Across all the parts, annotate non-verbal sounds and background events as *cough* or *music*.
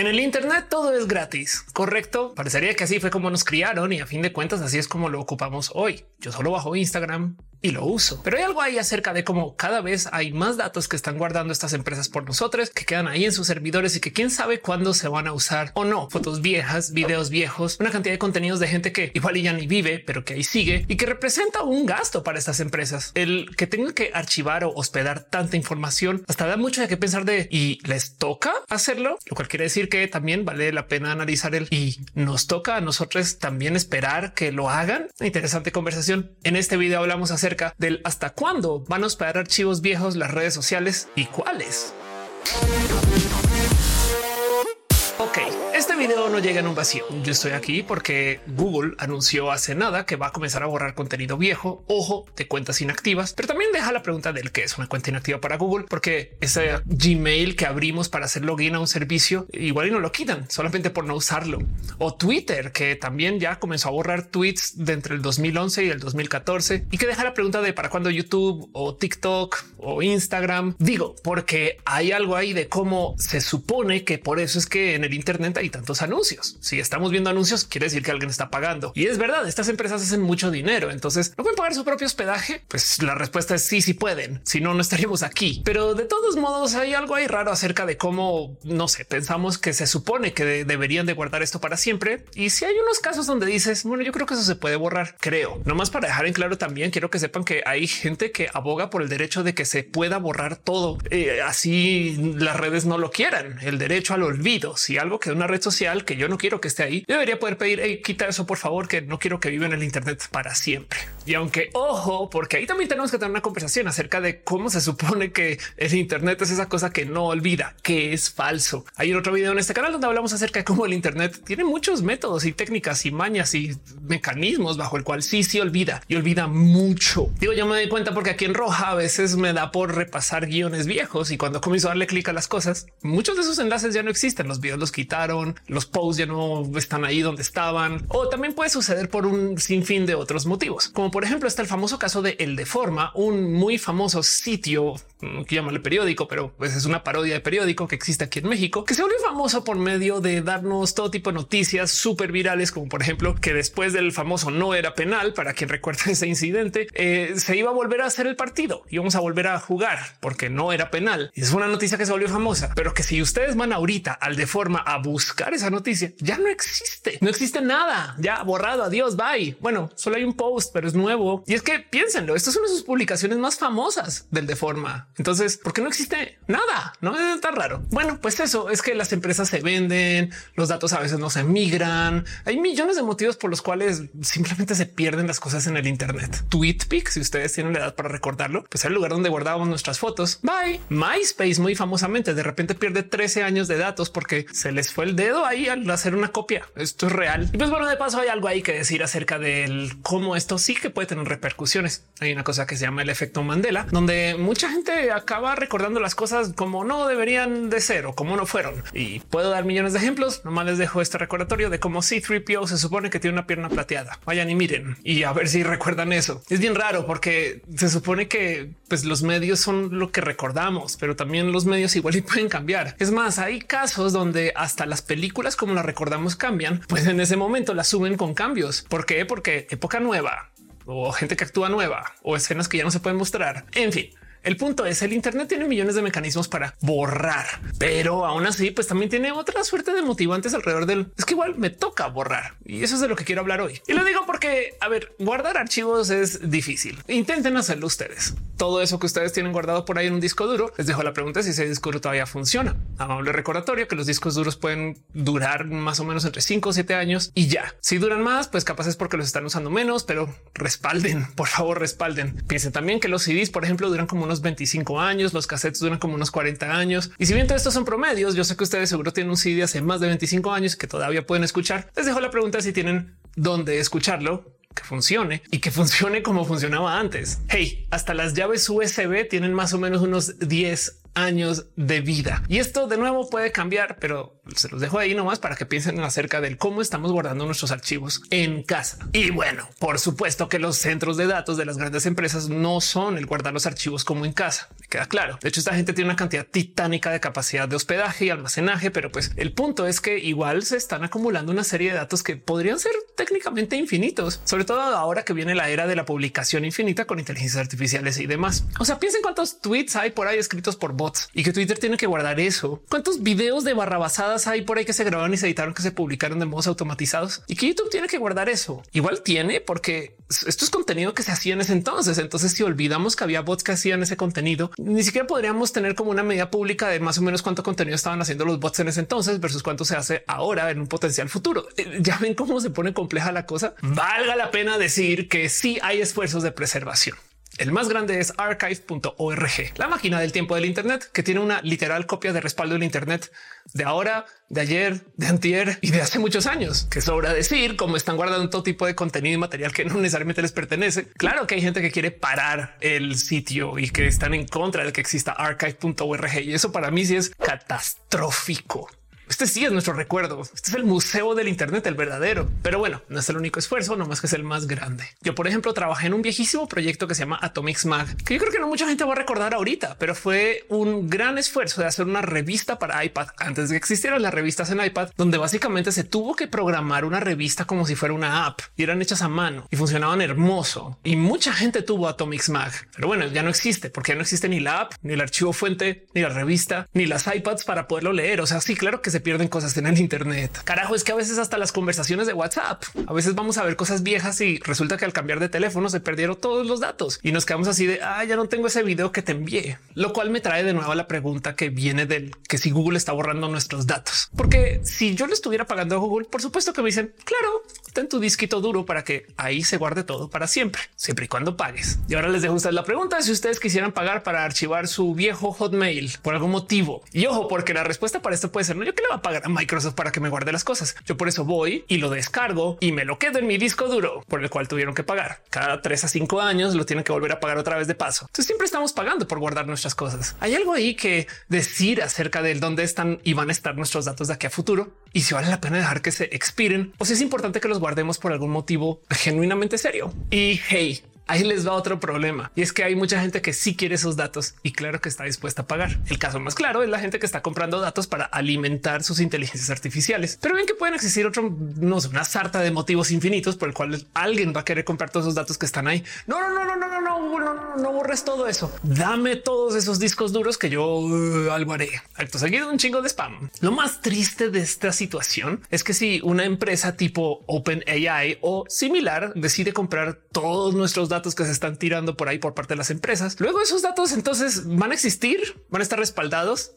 En el Internet todo es gratis, correcto? Parecería que así fue como nos criaron y a fin de cuentas así es como lo ocupamos hoy. Yo solo bajo Instagram y lo uso. Pero hay algo ahí acerca de cómo cada vez hay más datos que están guardando estas empresas por nosotros, que quedan ahí en sus servidores y que quién sabe cuándo se van a usar o no. Fotos viejas, videos viejos, una cantidad de contenidos de gente que igual ya ni vive, pero que ahí sigue y que representa un gasto para estas empresas. El que tengan que archivar o hospedar tanta información hasta da mucho de qué pensar de y les toca hacerlo, lo cual quiere decir que también vale la pena analizar el y nos toca a nosotros también esperar que lo hagan. Interesante conversación. En este video hablamos acerca del hasta cuándo van a hospedar archivos viejos las redes sociales y cuáles. Ok, este video no llega en un vacío. Yo estoy aquí porque Google anunció hace nada que va a comenzar a borrar contenido viejo, ojo, de cuentas inactivas, pero también deja la pregunta del qué es una cuenta inactiva para Google, porque ese Gmail que abrimos para hacer login a un servicio igual y no lo quitan solamente por no usarlo. O Twitter, que también ya comenzó a borrar tweets de entre el 2011 y el 2014 y que deja la pregunta de para cuándo YouTube o TikTok o Instagram. Digo, porque hay algo ahí de cómo se supone que por eso es que en el Internet hay tantos anuncios. Si estamos viendo anuncios, quiere decir que alguien está pagando. Y es verdad, estas empresas hacen mucho dinero. Entonces, ¿no pueden pagar su propio hospedaje? Pues la respuesta es sí, sí pueden. Si no, no estaríamos aquí. Pero de todos modos, hay algo ahí raro acerca de cómo, no sé, pensamos que se supone que de deberían de guardar esto para siempre. Y si hay unos casos donde dices, bueno, yo creo que eso se puede borrar, creo. No más para dejar en claro también, quiero que sepan que hay gente que aboga por el derecho de que se pueda borrar todo. Eh, así las redes no lo quieran, el derecho al olvido. Si algo que una red social que yo no quiero que esté ahí, debería poder pedir hey, quita eso, por favor, que no quiero que viva en el Internet para siempre. Y aunque ojo, porque ahí también tenemos que tener una conversación acerca de cómo se supone que el Internet es esa cosa que no olvida, que es falso. Hay otro video en este canal donde hablamos acerca de cómo el Internet tiene muchos métodos y técnicas y mañas y mecanismos bajo el cual sí, sí olvida y olvida mucho. Digo, yo me doy cuenta porque aquí en roja a veces me da por repasar guiones viejos y cuando comienzo a darle clic a las cosas, muchos de esos enlaces ya no existen. Los videos los quitaron, los posts ya no están ahí donde estaban o también puede suceder por un sinfín de otros motivos, como por ejemplo está el famoso caso de El Deforma, un muy famoso sitio que llamarle periódico, pero pues es una parodia de periódico que existe aquí en México, que se volvió famoso por medio de darnos todo tipo de noticias súper virales, como por ejemplo que después del famoso no era penal, para quien *laughs* recuerde ese incidente, eh, se iba a volver a hacer el partido y vamos a volver a jugar porque no era penal. Es una noticia que se volvió famosa, pero que si ustedes van ahorita al de a buscar esa noticia, ya no existe, no existe nada, ya borrado, adiós, bye. Bueno, solo hay un post, pero es nuevo. Y es que piénsenlo, esto es una de sus publicaciones más famosas del de forma. Entonces, ¿por qué no existe nada? No es tan raro. Bueno, pues eso es que las empresas se venden, los datos a veces no se migran. Hay millones de motivos por los cuales simplemente se pierden las cosas en el Internet. TweetPic, si ustedes tienen la edad para recordarlo, pues es el lugar donde guardábamos nuestras fotos. Bye. MySpace muy famosamente de repente pierde 13 años de datos porque se les fue el dedo ahí al hacer una copia. Esto es real. Y pues bueno, de paso hay algo ahí que decir acerca del cómo esto sí que puede tener repercusiones. Hay una cosa que se llama el efecto Mandela, donde mucha gente acaba recordando las cosas como no deberían de ser o como no fueron. Y puedo dar millones de ejemplos. Nomás les dejo este recordatorio de cómo C3PO se supone que tiene una pierna plateada. Vayan y miren y a ver si recuerdan eso. Es bien raro porque se supone que pues, los medios son lo que recordamos, pero también los medios igual y pueden cambiar. Es más, hay casos donde hasta las películas como las recordamos cambian, pues en ese momento las suben con cambios. ¿Por qué? Porque época nueva o gente que actúa nueva o escenas que ya no se pueden mostrar. En fin, el punto es el Internet tiene millones de mecanismos para borrar, pero aún así, pues también tiene otra suerte de motivantes alrededor del es que igual me toca borrar y eso es de lo que quiero hablar hoy. Y lo digo porque, a ver, guardar archivos es difícil. Intenten hacerlo ustedes. Todo eso que ustedes tienen guardado por ahí en un disco duro, les dejo la pregunta si ese disco duro todavía funciona. Amable recordatorio que los discos duros pueden durar más o menos entre 5 o 7 años y ya. Si duran más, pues capaz es porque los están usando menos, pero respalden, por favor, respalden. Piensen también que los CDs, por ejemplo, duran como unos 25 años, los cassettes duran como unos 40 años. Y si bien todos estos son promedios, yo sé que ustedes seguro tienen un CD hace más de 25 años que todavía pueden escuchar. Les dejo la pregunta si tienen dónde escucharlo que funcione y que funcione como funcionaba antes. Hey, hasta las llaves USB tienen más o menos unos 10 años de vida. Y esto de nuevo puede cambiar, pero se los dejo ahí nomás para que piensen acerca del cómo estamos guardando nuestros archivos en casa. Y bueno, por supuesto que los centros de datos de las grandes empresas no son el guardar los archivos como en casa. Queda claro. De hecho, esta gente tiene una cantidad titánica de capacidad de hospedaje y almacenaje, pero pues el punto es que igual se están acumulando una serie de datos que podrían ser técnicamente infinitos, sobre todo ahora que viene la era de la publicación infinita con inteligencias artificiales y demás. O sea, piensen cuántos tweets hay por ahí escritos por bots y que Twitter tiene que guardar eso. Cuántos videos de barrabasadas hay por ahí que se grabaron y se editaron, que se publicaron de modos automatizados y que YouTube tiene que guardar eso. Igual tiene porque esto es contenido que se hacía en ese entonces. Entonces, si olvidamos que había bots que hacían ese contenido, ni siquiera podríamos tener como una medida pública de más o menos cuánto contenido estaban haciendo los bots en ese entonces versus cuánto se hace ahora en un potencial futuro. Eh, ya ven cómo se pone compleja la cosa. Valga la pena decir que sí hay esfuerzos de preservación. El más grande es archive.org, la máquina del tiempo del Internet que tiene una literal copia de respaldo del Internet de ahora, de ayer, de antier y de hace muchos años, que sobra decir cómo están guardando todo tipo de contenido y material que no necesariamente les pertenece. Claro que hay gente que quiere parar el sitio y que están en contra de que exista archive.org y eso para mí sí es catastrófico. Este sí es nuestro recuerdo. Este es el museo del Internet, el verdadero. Pero bueno, no es el único esfuerzo, nomás que es el más grande. Yo, por ejemplo, trabajé en un viejísimo proyecto que se llama Atomics Mag, que yo creo que no mucha gente va a recordar ahorita, pero fue un gran esfuerzo de hacer una revista para iPad antes de que existieran las revistas en iPad, donde básicamente se tuvo que programar una revista como si fuera una app y eran hechas a mano y funcionaban hermoso. Y mucha gente tuvo Atomics Mag, pero bueno, ya no existe porque ya no existe ni la app, ni el archivo fuente, ni la revista, ni las iPads para poderlo leer. O sea, sí, claro que pierden cosas en el Internet. Carajo, es que a veces hasta las conversaciones de WhatsApp, a veces vamos a ver cosas viejas y resulta que al cambiar de teléfono se perdieron todos los datos y nos quedamos así de ah, ya no tengo ese video que te envié, lo cual me trae de nuevo la pregunta que viene del que si Google está borrando nuestros datos, porque si yo le estuviera pagando a Google, por supuesto que me dicen claro, ten tu disquito duro para que ahí se guarde todo para siempre, siempre y cuando pagues. Y ahora les dejo ustedes la pregunta si ustedes quisieran pagar para archivar su viejo Hotmail por algún motivo. Y ojo, porque la respuesta para esto puede ser no, yo que le va a pagar a Microsoft para que me guarde las cosas. Yo por eso voy y lo descargo y me lo quedo en mi disco duro por el cual tuvieron que pagar. Cada tres a cinco años lo tienen que volver a pagar otra vez de paso. Entonces siempre estamos pagando por guardar nuestras cosas. Hay algo ahí que decir acerca del dónde están y van a estar nuestros datos de aquí a futuro y si vale la pena dejar que se expiren o si es importante que los guardemos por algún motivo genuinamente serio. Y hey, ahí les va otro problema y es que hay mucha gente que sí quiere esos datos y claro que está dispuesta a pagar. El caso más claro es la gente que está comprando datos para alimentar sus inteligencias artificiales, pero ven que pueden existir otro, no sé, una sarta de motivos infinitos por el cual alguien va a querer comprar todos esos datos que están ahí. No, no, no, no, no, no, no, no, no, no borres todo eso. Dame todos esos discos duros que yo uh, algo haré. Acto seguido, un chingo de spam. Lo más triste de esta situación es que si una empresa tipo OpenAI o similar decide comprar todos nuestros datos, que se están tirando por ahí por parte de las empresas. Luego esos datos entonces van a existir, van a estar respaldados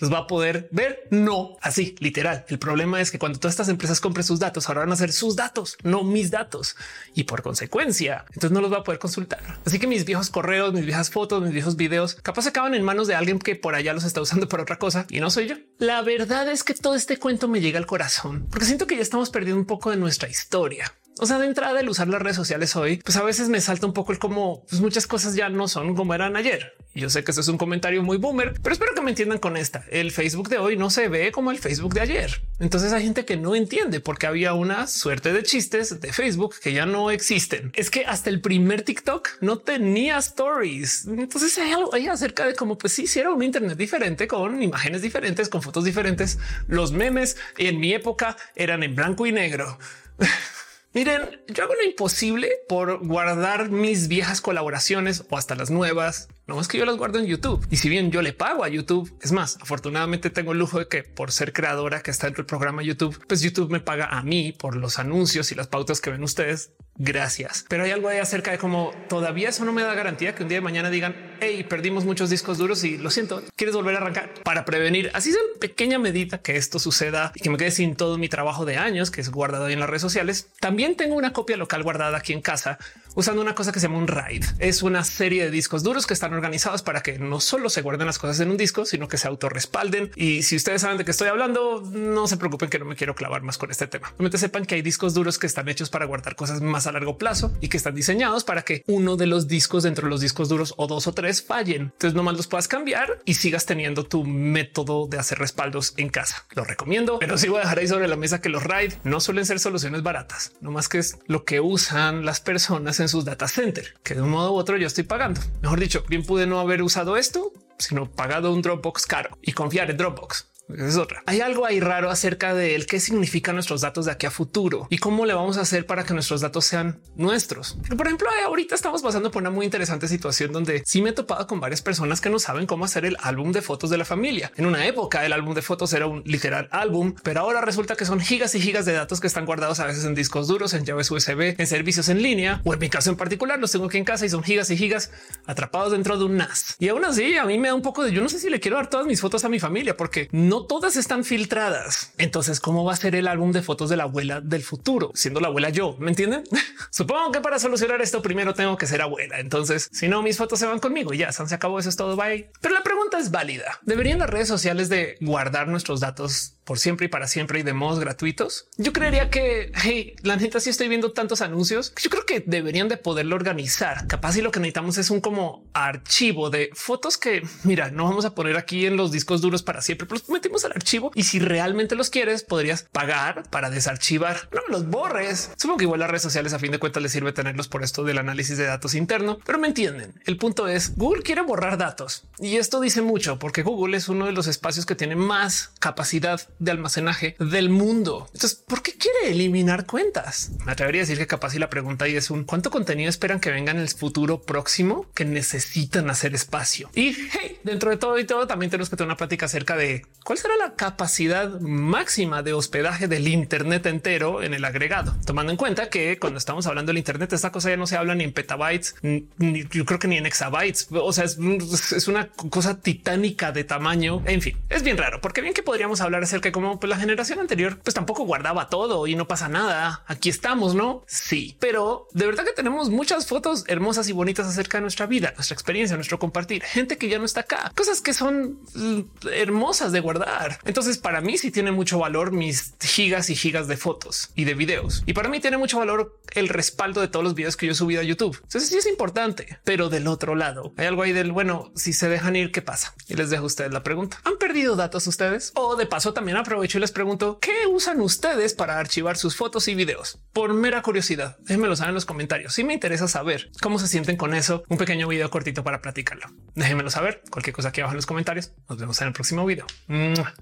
los va a poder ver. No así literal. El problema es que cuando todas estas empresas compren sus datos, ahora van a ser sus datos, no mis datos. Y por consecuencia, entonces no los va a poder consultar. Así que mis viejos correos, mis viejas fotos, mis viejos videos, capaz acaban en manos de alguien que por allá los está usando por otra cosa y no soy yo. La verdad es que todo este cuento me llega al corazón porque siento que ya estamos perdiendo un poco de nuestra historia. O sea, de entrada, el usar las redes sociales hoy, pues a veces me salta un poco el cómo pues muchas cosas ya no son como eran ayer. Yo sé que esto es un comentario muy boomer, pero espero que me entiendan con esta. El Facebook de hoy no se ve como el Facebook de ayer. Entonces hay gente que no entiende porque había una suerte de chistes de Facebook que ya no existen. Es que hasta el primer TikTok no tenía stories. Entonces hay algo ahí acerca de cómo pues si era un Internet diferente con imágenes diferentes, con fotos diferentes. Los memes en mi época eran en blanco y negro. *laughs* Miren, yo hago lo imposible por guardar mis viejas colaboraciones o hasta las nuevas. No es que yo las guardo en YouTube. Y si bien yo le pago a YouTube, es más, afortunadamente tengo el lujo de que por ser creadora que está dentro del programa YouTube, pues YouTube me paga a mí por los anuncios y las pautas que ven ustedes gracias. Pero hay algo ahí acerca de cómo todavía eso no me da garantía que un día de mañana digan, hey, perdimos muchos discos duros y lo siento, quieres volver a arrancar para prevenir. Así es en pequeña medida que esto suceda y que me quede sin todo mi trabajo de años que es guardado ahí en las redes sociales. También tengo una copia local guardada aquí en casa usando una cosa que se llama un RAID. Es una serie de discos duros que están organizados para que no solo se guarden las cosas en un disco, sino que se autorrespalden. Y si ustedes saben de qué estoy hablando, no se preocupen que no me quiero clavar más con este tema. Realmente sepan que hay discos duros que están hechos para guardar cosas más a largo plazo y que están diseñados para que uno de los discos dentro de los discos duros o dos o tres fallen. Entonces nomás los puedas cambiar y sigas teniendo tu método de hacer respaldos en casa. Lo recomiendo, pero sí voy a dejar ahí sobre la mesa que los RAID no suelen ser soluciones baratas, no más que es lo que usan las personas sus data center, que de un modo u otro yo estoy pagando. Mejor dicho, bien pude no haber usado esto, sino pagado un Dropbox caro y confiar en Dropbox es otra. Hay algo ahí raro acerca de él, qué significan nuestros datos de aquí a futuro y cómo le vamos a hacer para que nuestros datos sean nuestros. por ejemplo, ahorita estamos pasando por una muy interesante situación donde sí me he topado con varias personas que no saben cómo hacer el álbum de fotos de la familia. En una época el álbum de fotos era un literal álbum, pero ahora resulta que son gigas y gigas de datos que están guardados a veces en discos duros, en llaves USB, en servicios en línea o en mi caso en particular los tengo aquí en casa y son gigas y gigas atrapados dentro de un NAS. Y aún así a mí me da un poco de yo no sé si le quiero dar todas mis fotos a mi familia porque no no todas están filtradas. Entonces, ¿cómo va a ser el álbum de fotos de la abuela del futuro? Siendo la abuela yo, ¿me entienden? *laughs* Supongo que para solucionar esto primero tengo que ser abuela. Entonces, si no, mis fotos se van conmigo y ya se acabó. Eso es todo. Bye. Pero la pregunta es válida. ¿Deberían las redes sociales de guardar nuestros datos por siempre y para siempre y de modos gratuitos. Yo creería que hey, la neta, si estoy viendo tantos anuncios, yo creo que deberían de poderlo organizar. Capaz y lo que necesitamos es un como archivo de fotos que mira, no vamos a poner aquí en los discos duros para siempre, pero metimos al archivo y si realmente los quieres, podrías pagar para desarchivar. No los borres. Supongo que igual las redes sociales a fin de cuentas les sirve tenerlos por esto del análisis de datos interno, pero me entienden. El punto es Google quiere borrar datos y esto dice mucho porque Google es uno de los espacios que tiene más capacidad de almacenaje del mundo. Entonces, ¿por qué quiere eliminar cuentas? Me atrevería a decir que capaz y la pregunta ahí es un cuánto contenido esperan que venga en el futuro próximo que necesitan hacer espacio. Y hey, dentro de todo y todo, también tenemos que tener una plática acerca de cuál será la capacidad máxima de hospedaje del Internet entero en el agregado, tomando en cuenta que cuando estamos hablando del Internet, esta cosa ya no se habla ni en petabytes, ni, yo creo que ni en exabytes. O sea, es, es una cosa titánica de tamaño. En fin, es bien raro, porque bien que podríamos hablar acerca que como pues, la generación anterior pues tampoco guardaba todo y no pasa nada. Aquí estamos, ¿no? Sí, pero de verdad que tenemos muchas fotos hermosas y bonitas acerca de nuestra vida, nuestra experiencia, nuestro compartir, gente que ya no está acá, cosas que son mm, hermosas de guardar. Entonces para mí sí tiene mucho valor mis gigas y gigas de fotos y de videos. Y para mí tiene mucho valor el respaldo de todos los videos que yo he subido a YouTube. Entonces sí es importante, pero del otro lado hay algo ahí del bueno, si se dejan ir, ¿qué pasa? Y les dejo a ustedes la pregunta. ¿Han perdido datos ustedes? O de paso también aprovecho y les pregunto qué usan ustedes para archivar sus fotos y videos por mera curiosidad. Déjenmelo saber en los comentarios. Si me interesa saber cómo se sienten con eso, un pequeño video cortito para platicarlo. Déjenmelo saber. Cualquier cosa aquí abajo en los comentarios. Nos vemos en el próximo video. あ。